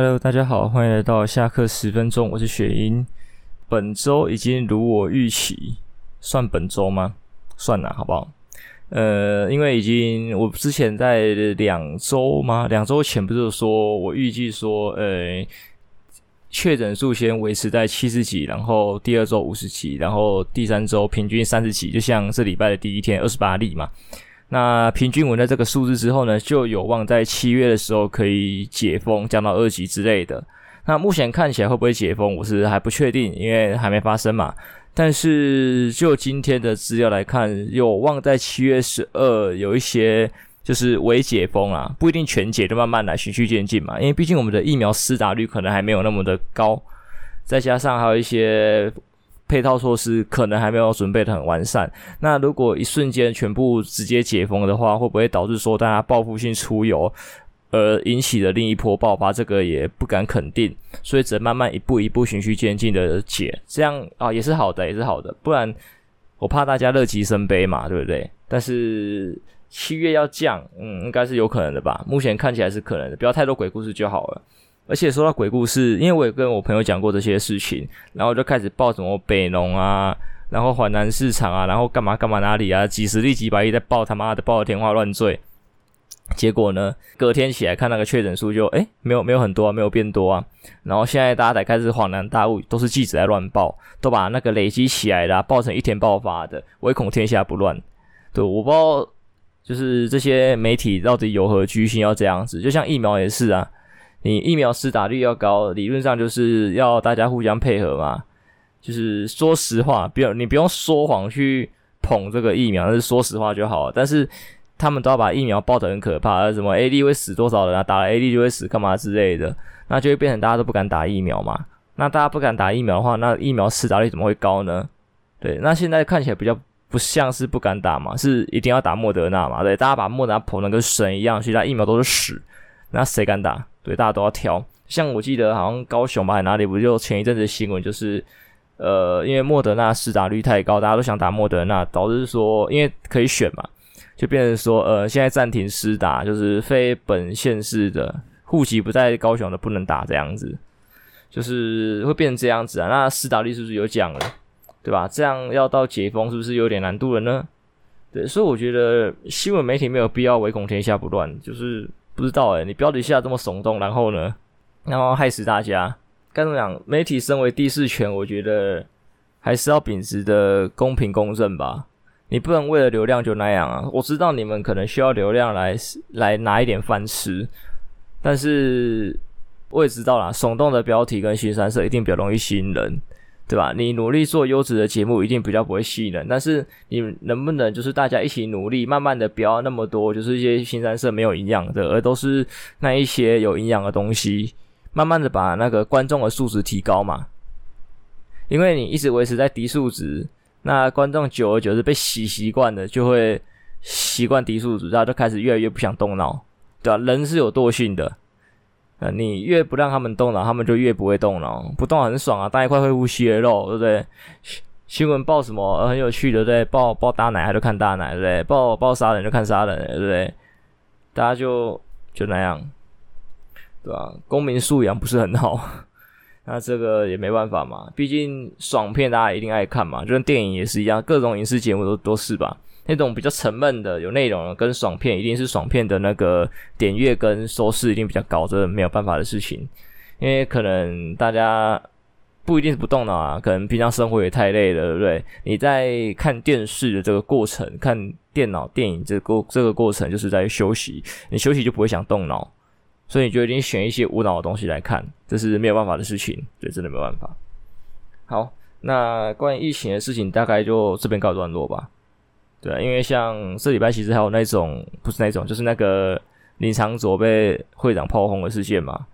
Hello，大家好，欢迎来到下课十分钟，我是雪英。本周已经如我预期，算本周吗？算了，好不好？呃，因为已经我之前在两周吗？两周前不是说我预计说，呃，确诊数先维持在七十几，然后第二周五十几，然后第三周平均三十几，就像这礼拜的第一天二十八例嘛。那平均稳在这个数字之后呢，就有望在七月的时候可以解封，降到二级之类的。那目前看起来会不会解封，我是还不确定，因为还没发生嘛。但是就今天的资料来看，有望在七月十二有一些就是微解封啊，不一定全解，就慢慢来，循序渐进嘛。因为毕竟我们的疫苗施打率可能还没有那么的高，再加上还有一些。配套措施可能还没有准备的很完善。那如果一瞬间全部直接解封的话，会不会导致说大家报复性出游，而引起的另一波爆发？这个也不敢肯定，所以只能慢慢一步一步循序渐进的解，这样啊也是好的，也是好的。不然我怕大家乐极生悲嘛，对不对？但是七月要降，嗯，应该是有可能的吧？目前看起来是可能的，不要太多鬼故事就好了。而且说到鬼故事，因为我也跟我朋友讲过这些事情，然后就开始报什么北农啊，然后环南市场啊，然后干嘛干嘛哪里啊，几十例几百例在报他妈的报的天花乱坠。结果呢，隔天起来看那个确诊数就诶没有没有很多啊，没有变多啊。然后现在大家才开始恍然大悟，都是记者在乱报，都把那个累积起来的，报成一天爆发的，唯恐天下不乱。对，我不知道就是这些媒体到底有何居心要这样子，就像疫苗也是啊。你疫苗施打率要高，理论上就是要大家互相配合嘛。就是说实话，不要你不用说谎去捧这个疫苗，但是说实话就好了。但是他们都要把疫苗报得很可怕，什么 A D 会死多少人啊？打了 A D 就会死干嘛之类的，那就会变成大家都不敢打疫苗嘛。那大家不敢打疫苗的话，那疫苗施打率怎么会高呢？对，那现在看起来比较不像是不敢打嘛，是一定要打莫德纳嘛。对，大家把莫德纳捧得跟神一样，其他疫苗都是屎，那谁敢打？对，大家都要挑。像我记得好像高雄吧，哪里不就前一阵子新闻，就是呃，因为莫德纳施打率太高，大家都想打莫德纳，导致说因为可以选嘛，就变成说呃，现在暂停施打，就是非本县市的户籍不在高雄的不能打这样子，就是会变成这样子啊。那施打率是不是有降了？对吧？这样要到解封是不是有点难度了呢？对，所以我觉得新闻媒体没有必要唯恐天下不乱，就是。不知道诶，你标题下这么耸动，然后呢，然后害死大家。该怎么讲？媒体身为第四权，我觉得还是要秉持的公平公正吧。你不能为了流量就那样啊！我知道你们可能需要流量来来拿一点饭吃，但是我也知道啦，耸动的标题跟新三色一定比较容易吸引人。对吧？你努力做优质的节目，一定比较不会吸引人。但是你能不能就是大家一起努力，慢慢的不要那么多，就是一些新三色没有营养的，而都是那一些有营养的东西，慢慢的把那个观众的素质提高嘛。因为你一直维持在低素质，那观众久而久之被洗习惯了，就会习惯低素质，然后就开始越来越不想动脑，对吧？人是有惰性的。呃，你越不让他们动脑，他们就越不会动脑。不动很爽啊，当一块会呼吸的肉，对不对？新新闻报什么很有趣的，对？报报大奶，还就看大奶，对不对？报报杀人就看杀人，对不对？大家就就那样，对吧？公民素养不是很好，那这个也没办法嘛。毕竟爽片大家一定爱看嘛，就跟电影也是一样，各种影视节目都都是吧。那种比较沉闷的、有内容，跟爽片一定是爽片的那个点阅跟收视一定比较高，这没有办法的事情。因为可能大家不一定是不动脑啊，可能平常生活也太累了，对不对？你在看电视的这个过程，看电脑电影这个过这个过程，就是在休息。你休息就不会想动脑，所以你就一定选一些无脑的东西来看，这是没有办法的事情，对，真的没有办法。好，那关于疫情的事情，大概就这边告一段落吧。对，因为像这礼拜其实还有那种，不是那种，就是那个林长佐被会长炮轰的事件嘛，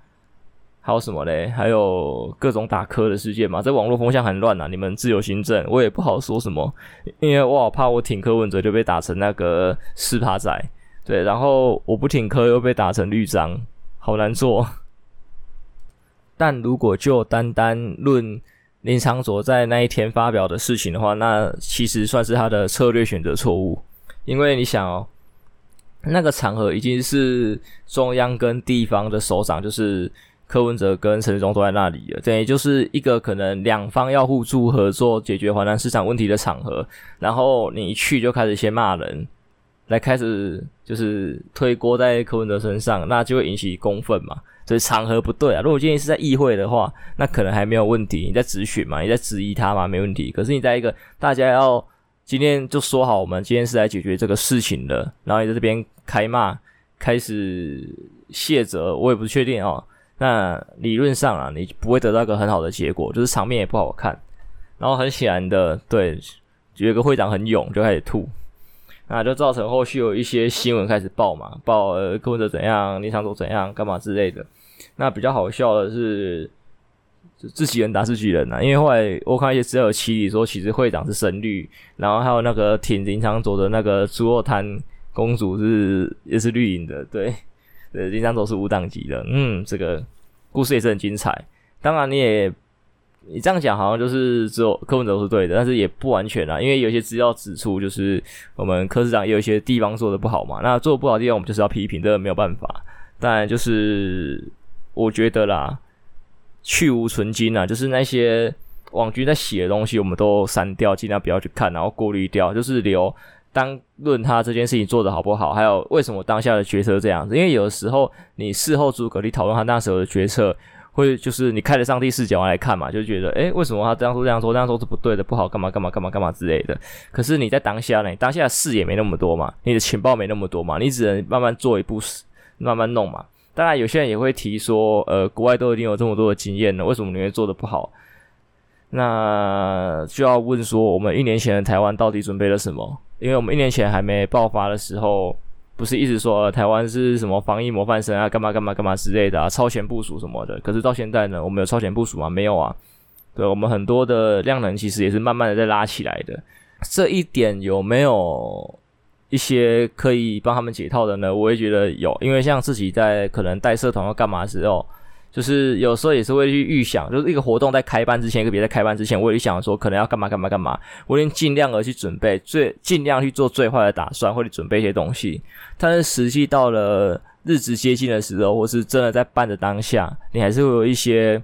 还有什么嘞？还有各种打磕的事件嘛。这网络风向很乱啊，你们自由行政，我也不好说什么，因为我好怕我挺柯文哲就被打成那个四趴仔，对，然后我不挺柯又被打成绿章，好难做。但如果就单单论。林昶佐在那一天发表的事情的话，那其实算是他的策略选择错误，因为你想哦，那个场合已经是中央跟地方的首长，就是柯文哲跟陈时中都在那里了，等于就是一个可能两方要互助合作解决华南市场问题的场合，然后你一去就开始先骂人，来开始就是推锅在柯文哲身上，那就会引起公愤嘛。所以场合不对啊。如果今天是在议会的话，那可能还没有问题，你在质询嘛，你在质疑他嘛，没问题。可是你在一个大家要今天就说好，我们今天是来解决这个事情的，然后你在这边开骂，开始卸责，我也不确定哦。那理论上啊，你不会得到一个很好的结果，就是场面也不好看。然后很显然的，对，有一个会长很勇，就开始吐，那就造成后续有一些新闻开始报嘛，报呃柯文哲怎样，林昶佐怎样，干嘛之类的。那比较好笑的是，自己人打自己人呐、啊，因为后来我看一些资料有起底说，其实会长是深绿，然后还有那个挺林昶佐的那个猪肉摊公主是也是绿营的，对。对，林昶佐是无党籍的，嗯，这个故事也是很精彩。当然，你也你这样讲，好像就是只有柯文哲是对的，但是也不完全啦，因为有些资料指出，就是我们柯市长也有一些地方做的不好嘛。那做的不好的地方，我们就是要批评，这个没有办法。当然，就是我觉得啦，去芜存菁啊，就是那些网军在写的东西，我们都删掉，尽量不要去看，然后过滤掉，就是留。当论他这件事情做得好不好，还有为什么当下的决策这样子？因为有的时候你事后诸葛去讨论他那时候的决策，会就是你开着上帝视角来看嘛，就觉得诶，为什么他这样说这样说这样说是不对的，不好干嘛干嘛干嘛干嘛之类的。可是你在当下呢，你当下的视野没那么多嘛，你的情报没那么多嘛，你只能慢慢做一步，慢慢弄嘛。当然有些人也会提说，呃，国外都已经有这么多的经验了，为什么你会做得不好？那就要问说，我们一年前的台湾到底准备了什么？因为我们一年前还没爆发的时候，不是一直说，台湾是什么防疫模范生啊，干嘛干嘛干嘛之类的啊，超前部署什么的。可是到现在呢，我们有超前部署吗？没有啊。对，我们很多的量能其实也是慢慢的在拉起来的。这一点有没有一些可以帮他们解套的呢？我也觉得有，因为像自己在可能带社团要干嘛的时候。就是有时候也是会去预想，就是一个活动在开办之前，一个别在开办之前，我也想说可能要干嘛干嘛干嘛，我已经尽量的去准备，最尽量去做最坏的打算，或者准备一些东西。但是实际到了日子接近的时候，或是真的在办的当下，你还是会有一些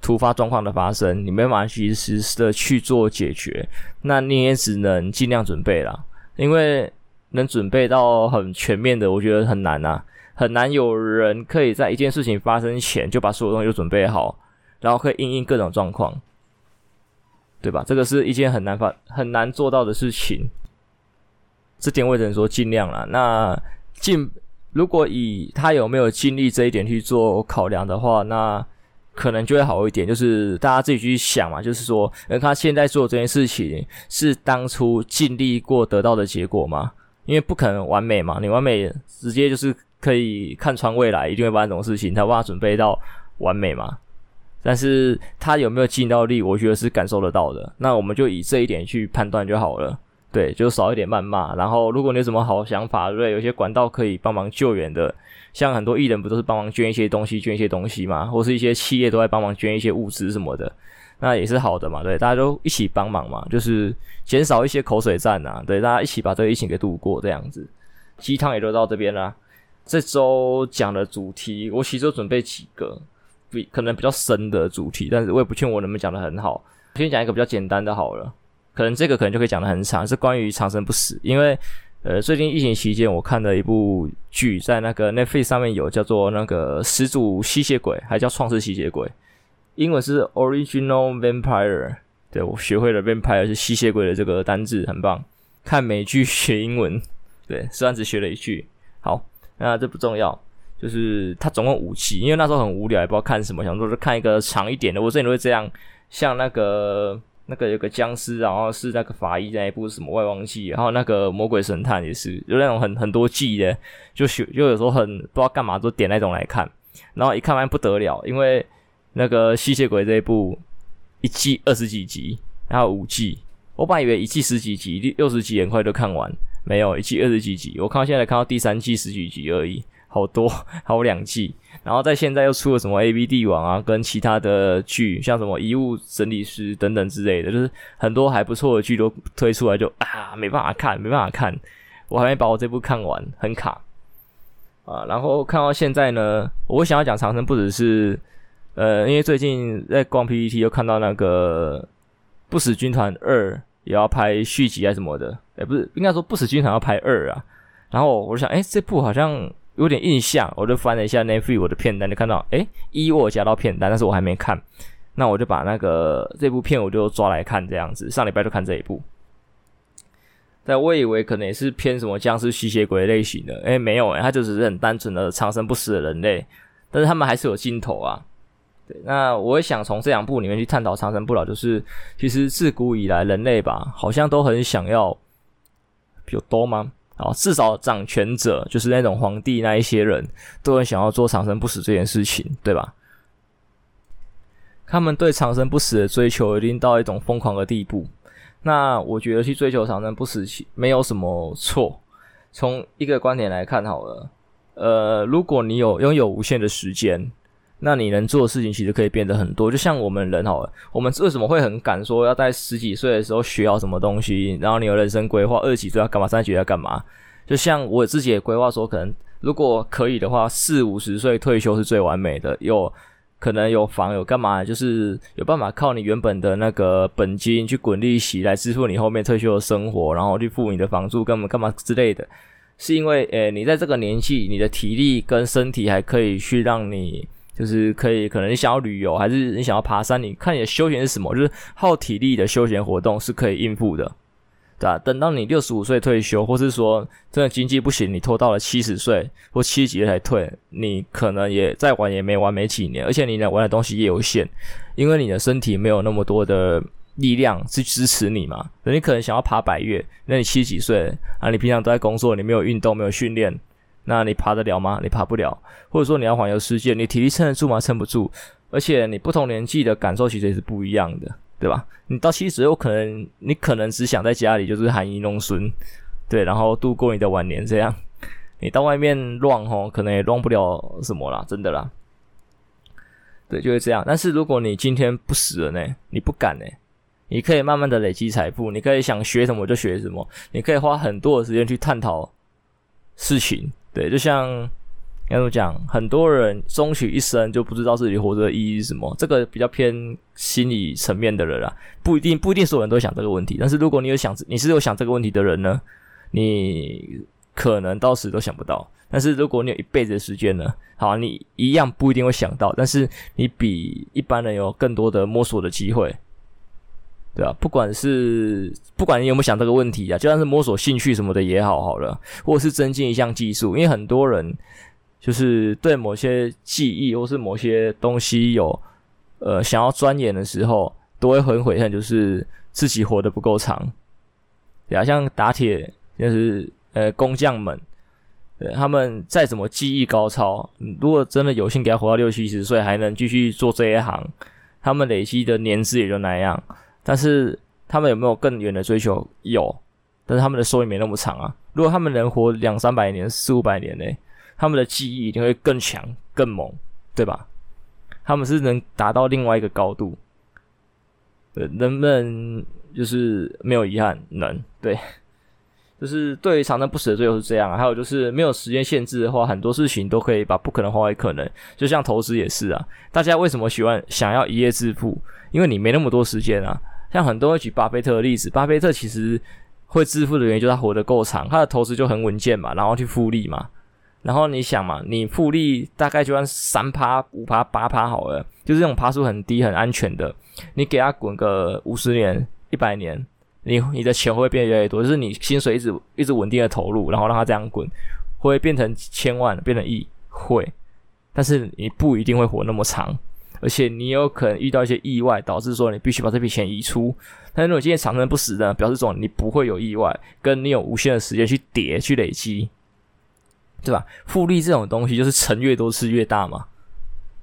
突发状况的发生，你没办法及时的去做解决，那你也只能尽量准备啦，因为能准备到很全面的，我觉得很难啊。很难有人可以在一件事情发生前就把所有东西都准备好，然后可以应应各种状况，对吧？这个是一件很难发、很难做到的事情。这点我只能说尽量啦。那尽如果以他有没有尽力这一点去做考量的话，那可能就会好一点。就是大家自己去想嘛，就是说，而他现在做这件事情是当初尽力过得到的结果吗？因为不可能完美嘛，你完美直接就是。可以看穿未来一定会发生这种事情，他把它准备到完美嘛？但是他有没有尽到力，我觉得是感受得到的。那我们就以这一点去判断就好了。对，就少一点谩骂。然后，如果你有什么好想法，对？有些管道可以帮忙救援的，像很多艺人不都是帮忙捐一些东西，捐一些东西嘛？或是一些企业都在帮忙捐一些物资什么的，那也是好的嘛？对，大家都一起帮忙嘛，就是减少一些口水战呐。对，大家一起把这个疫情给度过，这样子，鸡汤也就到这边啦。这周讲的主题，我其实有准备几个比可能比较深的主题，但是我也不确定我能不能讲的很好。先讲一个比较简单的好了，可能这个可能就可以讲的很长，是关于长生不死。因为呃，最近疫情期间，我看了一部剧，在那个 Netflix 上面有叫做那个始祖吸血鬼，还叫创世吸血鬼，英文是 Original Vampire。对，我学会了 Vampire 是吸血鬼的这个单字，很棒。看美剧学英文，对，虽然只学了一句，好。那这不重要，就是它总共五季，因为那时候很无聊，也不知道看什么，想说是看一个长一点的。我之前都会这样，像那个那个有个僵尸，然后是那个法医那一部什么《外王记》，然后那个《魔鬼神探》也是，就那种很很多季的，就就有时候很不知道干嘛，都点那种来看，然后一看完不得了，因为那个吸血鬼这一部一季二十几集，然后五季，我本来以为一季十几集，六十集很快就看完。没有一季二十几集，我看到现在看到第三季十几集而已，好多，还有两季。然后在现在又出了什么 AV 帝王啊，跟其他的剧，像什么遗物整理师等等之类的，就是很多还不错的剧都推出来就，啊没办法看，没办法看，我还没把我这部看完，很卡。啊。然后看到现在呢，我想要讲长生不只是，呃，因为最近在逛 PPT 又看到那个不死军团二也要拍续集啊什么的，哎、不是，应该说不死军团要拍二啊。然后我就想，哎、这部好像有点印象，我就翻了一下 Netflix 我的片单，就看到，哎、一我加到片单，但是我还没看。那我就把那个这部片我就抓来看，这样子。上礼拜就看这一部。但我以为可能也是偏什么僵尸吸血鬼类型的，诶，没有诶，他就只是很单纯的长生不死的人类，但是他们还是有尽头啊。对，那我也想从这两部里面去探讨长生不老，就是其实自古以来人类吧，好像都很想要，有多吗？好，至少掌权者就是那种皇帝那一些人都很想要做长生不死这件事情，对吧？他们对长生不死的追求已经到一种疯狂的地步。那我觉得去追求长生不死没有什么错。从一个观点来看好了，呃，如果你有拥有无限的时间，那你能做的事情其实可以变得很多。就像我们人好了，我们为什么会很赶说要在十几岁的时候学好什么东西，然后你有人生规划，二十几岁要干嘛，三十几岁要干嘛？就像我自己也规划说，可能如果可以的话，四五十岁退休是最完美的。有。可能有房有干嘛，就是有办法靠你原本的那个本金去滚利息来支付你后面退休的生活，然后去付你的房租干嘛干嘛之类的。是因为，诶、你在这个年纪，你的体力跟身体还可以去让你，就是可以，可能你想要旅游，还是你想要爬山，你看你的休闲是什么，就是耗体力的休闲活动是可以应付的。对啊，等到你六十五岁退休，或是说真的经济不行，你拖到了七十岁或七十几岁才退，你可能也再玩也没玩没几年，而且你能玩的东西也有限，因为你的身体没有那么多的力量去支持你嘛。你可能想要爬百岳，那你七十几岁啊，你平常都在工作，你没有运动，没有训练，那你爬得了吗？你爬不了。或者说你要环游世界，你体力撑得住吗？撑不住。而且你不同年纪的感受其实也是不一样的。对吧？你到七十，有可能你可能只想在家里就是含饴弄孙，对，然后度过你的晚年这样。你到外面乱吼，可能也乱不了什么啦，真的啦。对，就是这样。但是如果你今天不死了呢？你不敢呢？你可以慢慢的累积财富，你可以想学什么就学什么，你可以花很多的时间去探讨事情。对，就像。该怎么讲？很多人终其一生就不知道自己活着的意义是什么，这个比较偏心理层面的人啦，不一定不一定所有人都想这个问题。但是如果你有想，你是有想这个问题的人呢，你可能到死都想不到。但是如果你有一辈子的时间呢，好，你一样不一定会想到，但是你比一般人有更多的摸索的机会，对吧？不管是不管你有没有想这个问题啊，就算是摸索兴趣什么的也好，好了，或者是增进一项技术，因为很多人。就是对某些记忆或是某些东西有呃想要钻研的时候，都会很悔恨，就是自己活得不够长。对啊，像打铁就是呃工匠们，对他们再怎么技艺高超，如果真的有幸给他活到六七十岁，还能继续做这一行，他们累积的年资也就那样。但是他们有没有更远的追求？有，但是他们的寿命没那么长啊。如果他们能活两三百年、四五百年呢？他们的记忆一定会更强、更猛，对吧？他们是能达到另外一个高度，对，能不能就是没有遗憾？能，对，就是对于长生不死的最后是这样啊。还有就是没有时间限制的话，很多事情都可以把不可能化为可能。就像投资也是啊，大家为什么喜欢想要一夜致富？因为你没那么多时间啊。像很多人举巴菲特的例子，巴菲特其实会致富的原因就是他活得够长，他的投资就很稳健嘛，然后去复利嘛。然后你想嘛，你复利大概就算三趴、五趴、八趴好了，就是这种趴数很低、很安全的。你给他滚个五十年、一百年，你你的钱会变得越来越多？就是你薪水一直一直稳定的投入，然后让它这样滚，会变成千万、变成亿？会，但是你不一定会活那么长，而且你有可能遇到一些意外，导致说你必须把这笔钱移出。但如果今天长生不死的，表示说你不会有意外，跟你有无限的时间去叠、去累积。对吧？复利这种东西就是乘越多次越大嘛，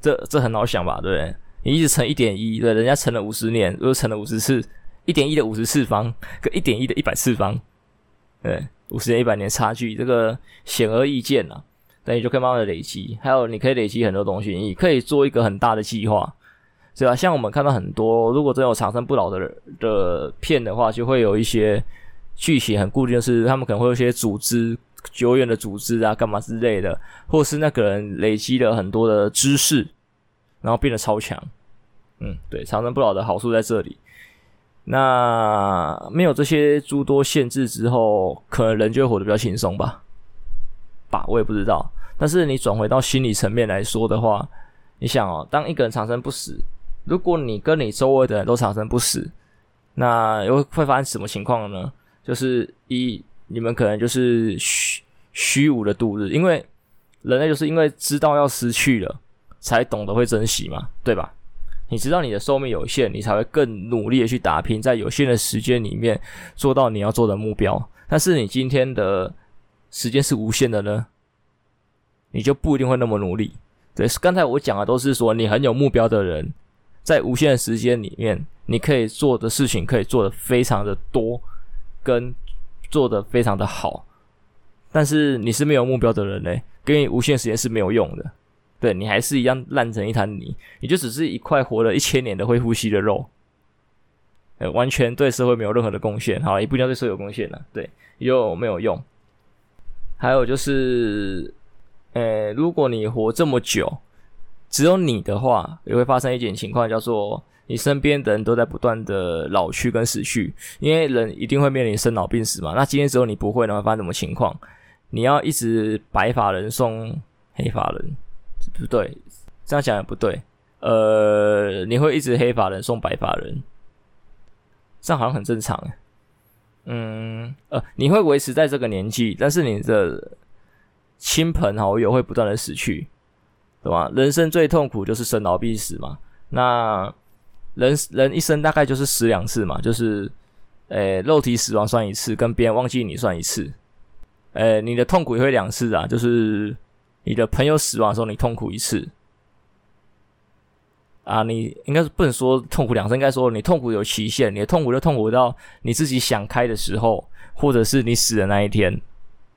这这很好想吧？对不对？你一直乘一点一，对，人家乘了五十年，又乘了五十次，一点一的五十次方跟一点一的一百次方，对，五十年一百年差距，这个显而易见呐。那你就可以慢慢的累积，还有你可以累积很多东西，你可以做一个很大的计划，对吧？像我们看到很多，如果真有长生不老的的片的话，就会有一些剧情很固定，是他们可能会有一些组织。久远的组织啊，干嘛之类的，或是那个人累积了很多的知识，然后变得超强。嗯，对，长生不老的好处在这里。那没有这些诸多限制之后，可能人就会活得比较轻松吧？吧，我也不知道。但是你转回到心理层面来说的话，你想哦，当一个人长生不死，如果你跟你周围的人都长生不死，那又会发生什么情况呢？就是一，你们可能就是虚虚无的度日，因为人类就是因为知道要失去了，才懂得会珍惜嘛，对吧？你知道你的寿命有限，你才会更努力的去打拼，在有限的时间里面做到你要做的目标。但是你今天的时间是无限的呢，你就不一定会那么努力。对，刚才我讲的都是说你很有目标的人，在无限的时间里面，你可以做的事情可以做得非常的多，跟做得非常的好。但是你是没有目标的人呢，给你无限时间是没有用的。对，你还是一样烂成一滩泥，你就只是一块活了一千年的会呼吸的肉，呃，完全对社会没有任何的贡献。好，也不一定对社会有贡献了，对，又没有用。还有就是，呃，如果你活这么久，只有你的话，也会发生一点情况，叫做你身边的人都在不断的老去跟死去，因为人一定会面临生老病死嘛。那今天只有你不会，那会发生什么情况？你要一直白发人送黑发人。不对，这样讲也不对。呃，你会一直黑发人送白发人，这样好像很正常。嗯，呃，你会维持在这个年纪，但是你的亲朋好友会不断的死去，对吧？人生最痛苦就是生老病死嘛。那人人一生大概就是死两次嘛，就是，呃，肉体死亡算一次，跟别人忘记你算一次。呃，你的痛苦也会两次啊，就是。你的朋友死亡的时候，你痛苦一次啊！你应该是不能说痛苦两次，应该说你痛苦有期限。你的痛苦就痛苦到你自己想开的时候，或者是你死的那一天，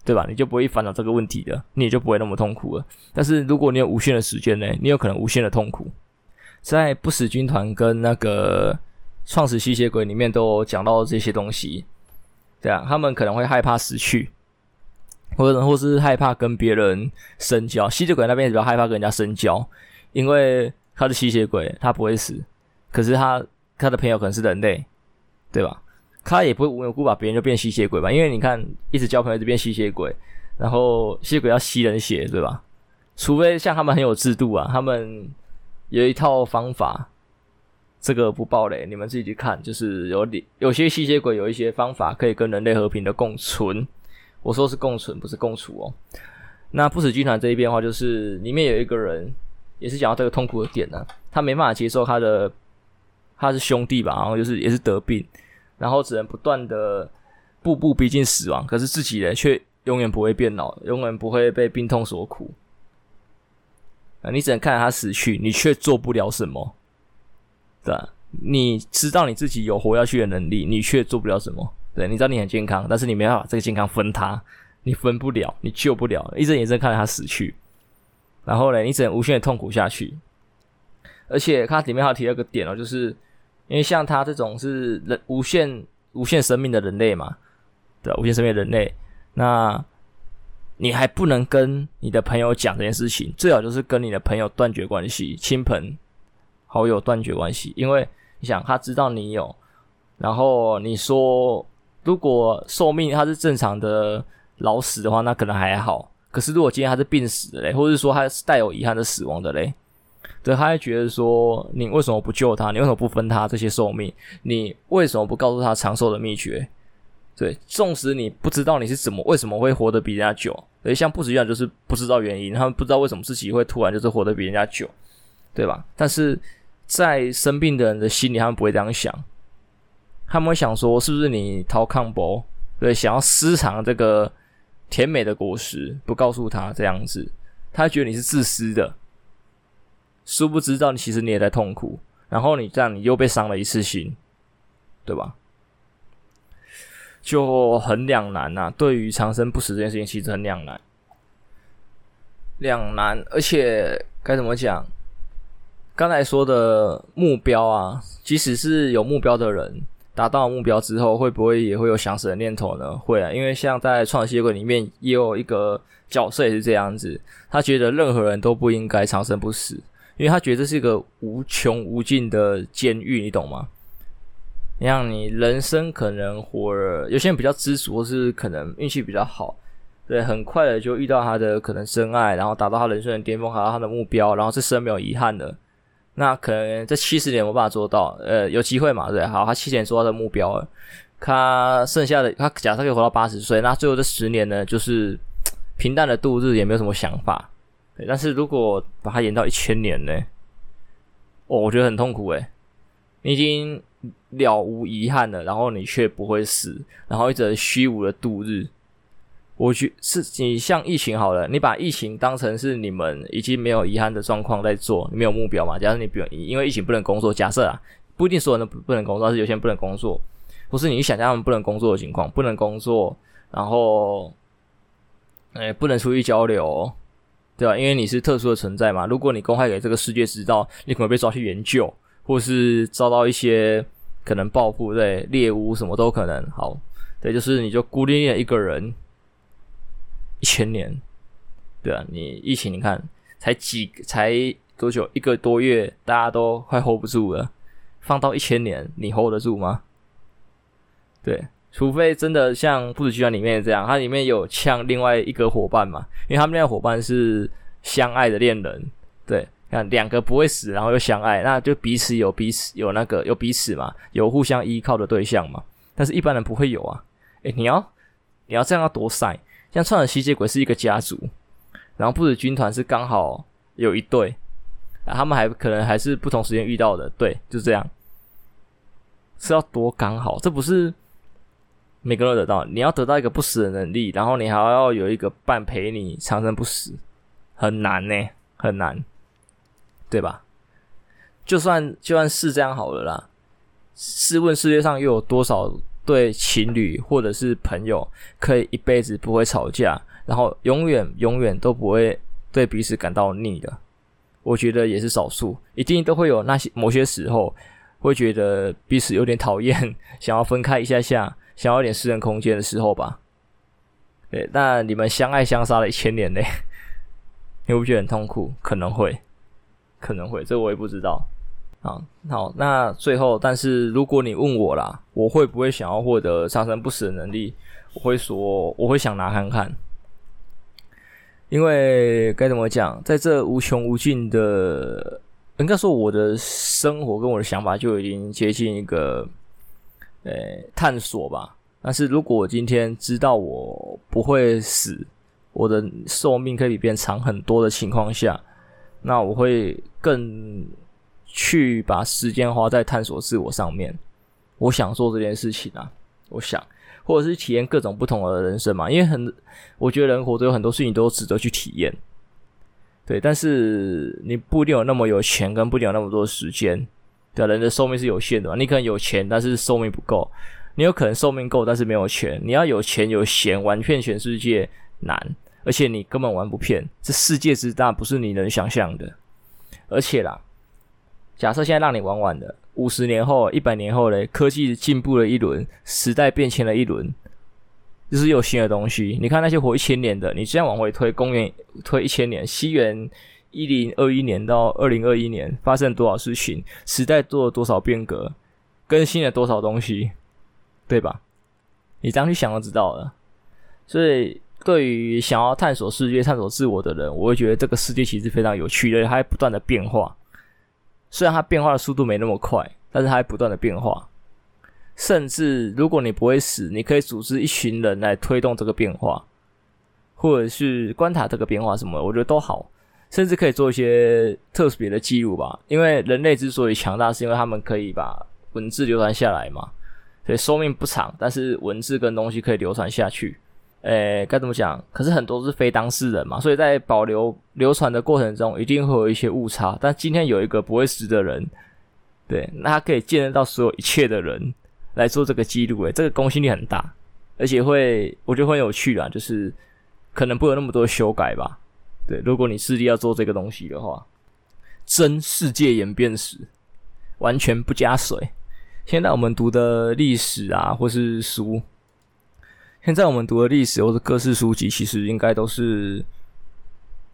对吧？你就不会烦恼这个问题了，你也就不会那么痛苦了。但是如果你有无限的时间呢，你有可能无限的痛苦。在不死军团跟那个创始吸血鬼里面都有讲到这些东西，对啊他们可能会害怕死去。或者或是害怕跟别人深交，吸血鬼那边也比较害怕跟人家深交，因为他是吸血鬼，他不会死，可是他他的朋友可能是人类，对吧？他也不会无缘无故把别人就变吸血鬼吧？因为你看，一直交朋友就变吸血鬼，然后吸血鬼要吸人血，对吧？除非像他们很有制度啊，他们有一套方法，这个不爆雷，你们自己去看，就是有有些吸血鬼有一些方法可以跟人类和平的共存。我说是共存，不是共处哦。那不死军团这一边的话，就是里面有一个人，也是讲到这个痛苦的点呢、他没办法接受他的，他是兄弟吧，然后就是也是得病，然后只能不断的步步逼近死亡，可是自己人却永远不会变老，永远不会被病痛所苦。啊，你只能看着他死去，你却做不了什么。对？你知道你自己有活下去的能力，你却做不了什么。对，你知道你很健康，但是你没办法这个健康分他，你分不了，你救不了，一睁眼睁看着他死去，然后呢，你只能无限的痛苦下去。而且他里面还有提到个点哦，就是因为像他这种是人无限无限生命的人类嘛，对，无限生命的人类，那你还不能跟你的朋友讲这件事情，最好就是跟你的朋友断绝关系，亲朋好友断绝关系，因为你想他知道你有，然后你说。如果寿命他是正常的老死的话，那可能还好。可是如果今天他是病死的嘞，或者说他是带有遗憾的死亡的嘞，对，他会觉得说，你为什么不救他？你为什么不分他这些寿命？你为什么不告诉他长寿的秘诀？对，纵使你不知道你是怎么为什么会活得比人家久，所以像不死一样，就是不知道原因，他们不知道为什么自己会突然就是活得比人家久，对吧？但是在生病的人的心里，他们不会这样想。他们会想说，是不是你掏空包，对，想要私藏这个甜美的果实，不告诉他这样子，他觉得你是自私的，殊不知道你其实你也在痛苦，然后你这样你又被伤了一次心，对吧？就很两难呐、啊。对于长生不死这件事情，其实很两难，两难，而且该怎么讲？刚才说的目标啊，即使是有目标的人。达到目标之后，会不会也会有想死的念头呢？会啊，因为像在《创世纪里面也有一个角色也是这样子，他觉得任何人都不应该长生不死，因为他觉得这是一个无穷无尽的监狱，你懂吗？让你人生可能活了，有些人比较知足，或是可能运气比较好，对，很快的就遇到他的可能真爱，然后达到他人生的巅峰，达到他的目标，然后这生没有遗憾的。那可能这七十年没办法做到，呃，有机会嘛？对，好，他七十年做到这目标了，他剩下的他假设可以活到八十岁，那最后这十年呢，就是平淡的度日，也没有什么想法。但是如果把它延到一千年呢？哦，我觉得很痛苦诶，你已经了无遗憾了，然后你却不会死，然后一直虚无的度日。我觉是你像疫情好了，你把疫情当成是你们已经没有遗憾的状况在做，没有目标嘛？假设你不因为疫情不能工作，假设啊，不一定所有人都不能工作，但是有些人不能工作，不是你想象他们不能工作的情况，不能工作，然后，哎、不能出去交流，对吧？因为你是特殊的存在嘛。如果你公开给这个世界知道，你可能被抓去研究，或是遭到一些可能报复，对，猎巫什么都可能。好，对，就是你就孤零零一个人。一千年，对啊，你疫情你看才几才多久？一个多月，大家都快 hold 不住了。放到一千年，你 hold 得住吗？对，除非真的像不死军团里面这样，它里面有呛另外一个伙伴嘛，因为他们那个伙伴是相爱的恋人。对，看两个不会死，然后又相爱，那就彼此有彼此有那个有彼此嘛，有互相依靠的对象嘛。但是一般人不会有啊。诶，你要你要这样要多晒？像创世吸血鬼是一个家族，然后不死军团是刚好有一对，啊，他们还可能还是不同时间遇到的，对，就这样，是要多刚好？这不是每个人都得到，你要得到一个不死的能力，然后你还要有一个伴陪你长生不死，很难呢，很难，对吧？就算就算是这样好了啦，试问世界上又有多少？对情侣或者是朋友，可以一辈子不会吵架，然后永远永远都不会对彼此感到腻的，我觉得也是少数，一定都会有那些某些时候会觉得彼此有点讨厌，想要分开一下下，想要点私人空间的时候吧。对，那你们相爱相杀了一千年嘞，你会不觉得很痛苦？可能会，可能会，这我也不知道。好，好，那最后，但是如果你问我啦，我会不会想要获得长生不死的能力？我会说，我会想拿看看，因为该怎么讲，在这无穷无尽的，应该说我的生活跟我的想法就已经接近一个，呃，探索吧。但是如果我今天知道我不会死，我的寿命可以比别人长很多的情况下，那我会更。去把时间花在探索自我上面，我想做这件事情啊，我想，或者是体验各种不同的人生嘛，因为很，我觉得人活着有很多事情都值得去体验，对，但是你不一定有那么有钱，跟不一定有那么多时间，对，人的寿命是有限的，你可能有钱，但是寿命不够，你有可能寿命够，但是没有钱，你要有钱有闲，玩遍全世界难，而且你根本玩不遍，这世界之大不是你能想象的，而且啦。假设现在让你玩玩的，五十年后、一百年后嘞，科技进步了一轮，时代变迁了一轮，就是有新的东西。你看那些活一千年的，你这样往回推，公元推一千年，西元一零二一年到二零二一年，发生了多少事情？时代做了多少变革？更新了多少东西？对吧？你这样去想就知道了。所以，对于想要探索世界、探索自我的人，我会觉得这个世界其实非常有趣的，它还不断的变化。虽然它变化的速度没那么快，但是它还不断的变化。甚至如果你不会死，你可以组织一群人来推动这个变化，或者是观察这个变化什么，我觉得都好。甚至可以做一些特别的记录吧。因为人类之所以强大，是因为他们可以把文字流传下来嘛。所以寿命不长，但是文字跟东西可以流传下去。诶，该怎么讲？可是很多是非当事人嘛，所以在保留流传的过程中，一定会有一些误差。但今天有一个不会死的人，对，那他可以见得到所有一切的人来做这个记录，诶，这个公信力很大，而且会，我觉得会很有趣啦，就是可能不会有那么多修改吧。对，如果你势力要做这个东西的话，真世界演变史，完全不加水，现在我们读的历史啊，或是书，现在我们读的历史或者各式书籍，其实应该都是，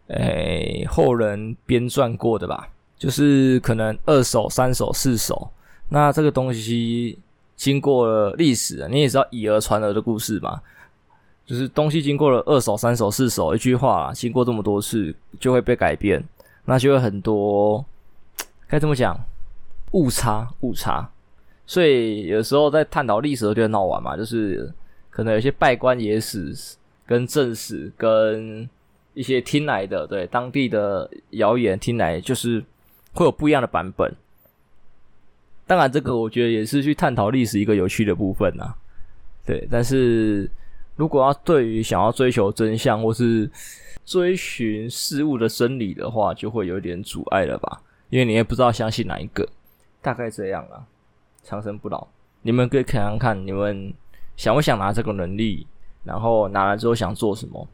诶、后人编撰过的吧？就是可能二手、三手、四手。那这个东西经过了历史，你也知道以讹传讹的故事嘛？就是东西经过了二手、三手、四手，一句话经过这么多次，就会被改变，那就会很多，该怎么讲？误差，误差。所以有时候在探讨历史就觉得很好玩嘛，就是可能有些稗官野史跟正史跟一些听来的对当地的谣言听来，就是会有不一样的版本。当然，这个我觉得也是去探讨历史一个有趣的部分呐。对，但是如果要对于想要追求真相或是追寻事物的真理的话，就会有点阻碍了吧？因为你也不知道相信哪一个，大概这样啊。长生不老，你们可以看看看，你们想不想拿这个能力？然后拿来之后想做什么？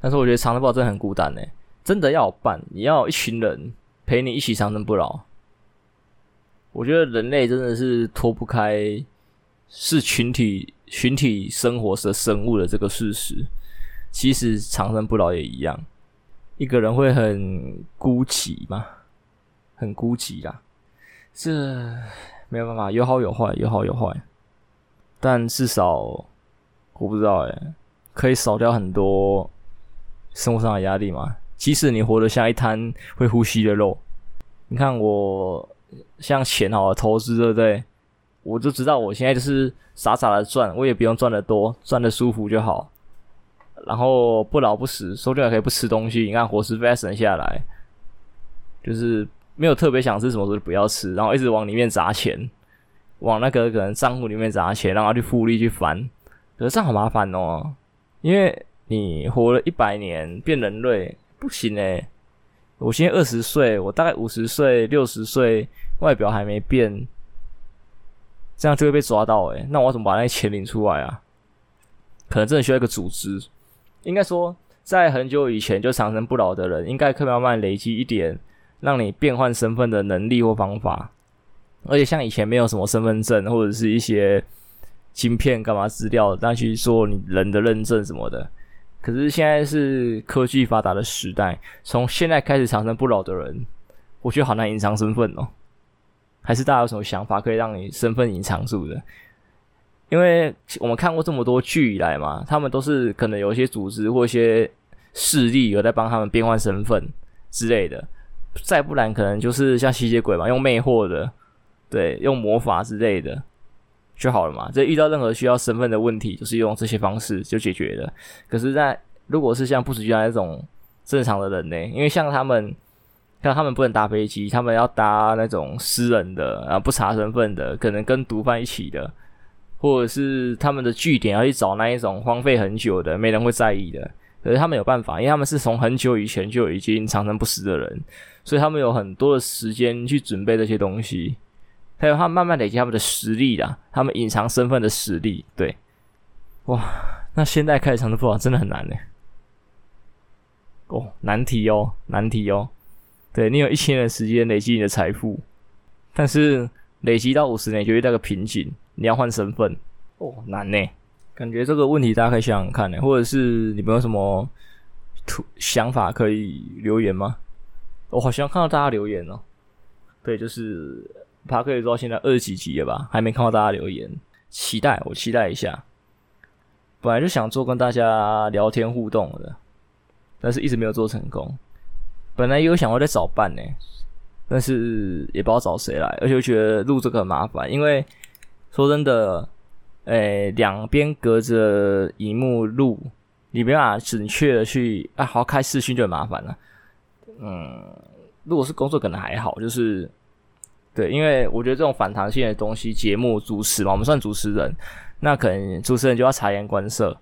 但是我觉得长生不老真的很孤单呢，真的要有伴，你要一群人陪你一起长生不老。我觉得人类真的是脱不开是群体群体生活的生物的这个事实。其实长生不老也一样，一个人会很孤寂吗？很孤寂啦。这没有办法，有好有坏，有好有坏。但至少我不知道诶，可以少掉很多生活上的压力嘛。即使你活得像一滩会呼吸的肉，你看我像钱好了投资，对不对？我就知道我现在就是傻傻的赚，我也不用赚得多，赚得舒服就好。然后不老不死，说不定还可以不吃东西。你看伙食费省下来，就是。没有特别想吃什么，就不要吃，然后一直往里面砸钱，往那个可能账户里面砸钱，让他去复利去翻，可是这样好麻烦哦，因为你活了一百年变人类不行诶。我现在二十岁，我大概五十岁、六十岁，外表还没变，这样就会被抓到诶。那我怎么把那些钱领出来啊？可能真的需要一个组织，应该说在很久以前就长生不老的人，应该可以慢慢累积一点。让你变换身份的能力或方法，而且像以前没有什么身份证或者是一些芯片干嘛资料，但去做你人的认证什么的。可是现在是科技发达的时代，从现在开始长生不老的人，我觉得好难隐藏身份哦。还是大家有什么想法可以让你身份隐藏住的？因为我们看过这么多剧以来嘛，他们都是可能有一些组织或一些势力有在帮他们变换身份之类的。再不然，可能就是像吸血鬼嘛，用魅惑的，对，用魔法之类的就好了嘛。这遇到任何需要身份的问题，就是用这些方式就解决了。可是，在如果是像不死军那种正常的人呢？因为像他们，像他们不能搭飞机，他们要搭那种私人的，然后不查身份的，可能跟毒贩一起的，或者是他们的据点要去找那一种荒废很久的，没人会在意的。可是他们有办法，因为他们是从很久以前就已经长生不死的人，所以他们有很多的时间去准备这些东西，还有他慢慢累积他们的实力啦，他们隐藏身份的实力。对，哇，那现在开始长生不老真的很难呢。哦，难题哦，难题哦。对，你有一千年的时间累积你的财富，但是累积到五十年就遇到个瓶颈，你要换身份，哦，难呢。感觉这个问题大家可以想想看呢，或者是你们有什么图想法可以留言吗？我好希望看到大家留言哦。对，就是爬可以做到现在二十几集了吧，还没看到大家留言，期待我期待一下。本来就想做跟大家聊天互动的，但是一直没有做成功。本来有想过再找伴呢，但是也不知道找谁来，而且我觉得录这个很麻烦，因为说真的。诶，两边隔着荧幕录，你没办法准确的去啊，好开视讯就很麻烦了。嗯，如果是工作可能还好，就是对，因为我觉得这种反弹性的东西，节目主持嘛，我们算主持人，那可能主持人就要察言观色，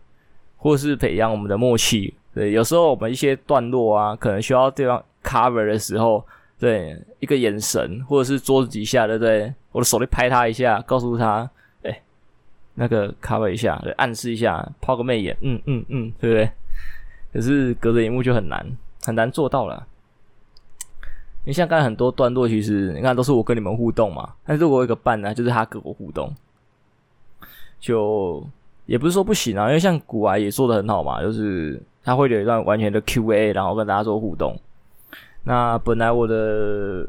或是培养我们的默契。对，有时候我们一些段落啊，可能需要对方 cover 的时候，对，一个眼神，或者是桌子底下，对不对？我的手里拍他一下，告诉他。哎那个 cover 一下，对，暗示一下，抛个媚眼，嗯嗯嗯，对不对？可是隔着荧幕就很难，很难做到了。你像刚才很多段落，其实你看都是我跟你们互动嘛。但是如果有一个伴呢，就是他跟我互动，就也不是说不行啊。因为像古玩也做得很好嘛，就是他会有一段完全的 Q&A，然后跟大家做互动。那本来我的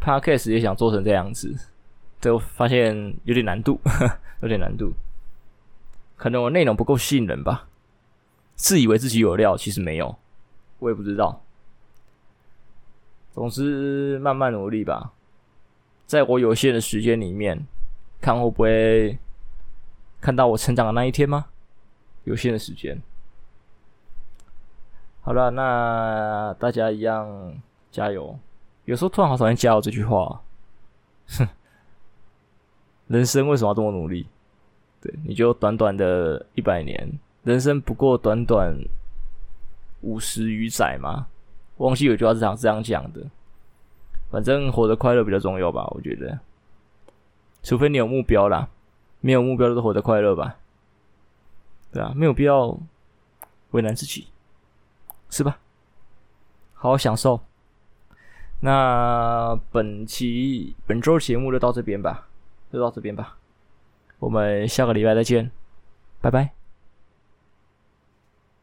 Podcast 也想做成这样子，就发现有点难度，有点难度。可能我内容不够吸引人吧，自以为自己有料，其实没有，我也不知道。总之，慢慢努力吧，在我有限的时间里面，看会不会看到我成长的那一天吗？有限的时间。好了，那大家一样加油。有时候突然好讨厌“加油”这句话，哼，人生为什么要这么努力？对，你就短短的一百年，人生不过短短五十余载嘛。忘记有句话是这样这样讲的，反正活得快乐比较重要吧，我觉得。除非你有目标啦，没有目标都活得快乐吧。对啊，没有必要为难自己，是吧？好好享受。那本期本周节目就到这边吧，就到这边吧。我们下个礼拜再见，拜拜。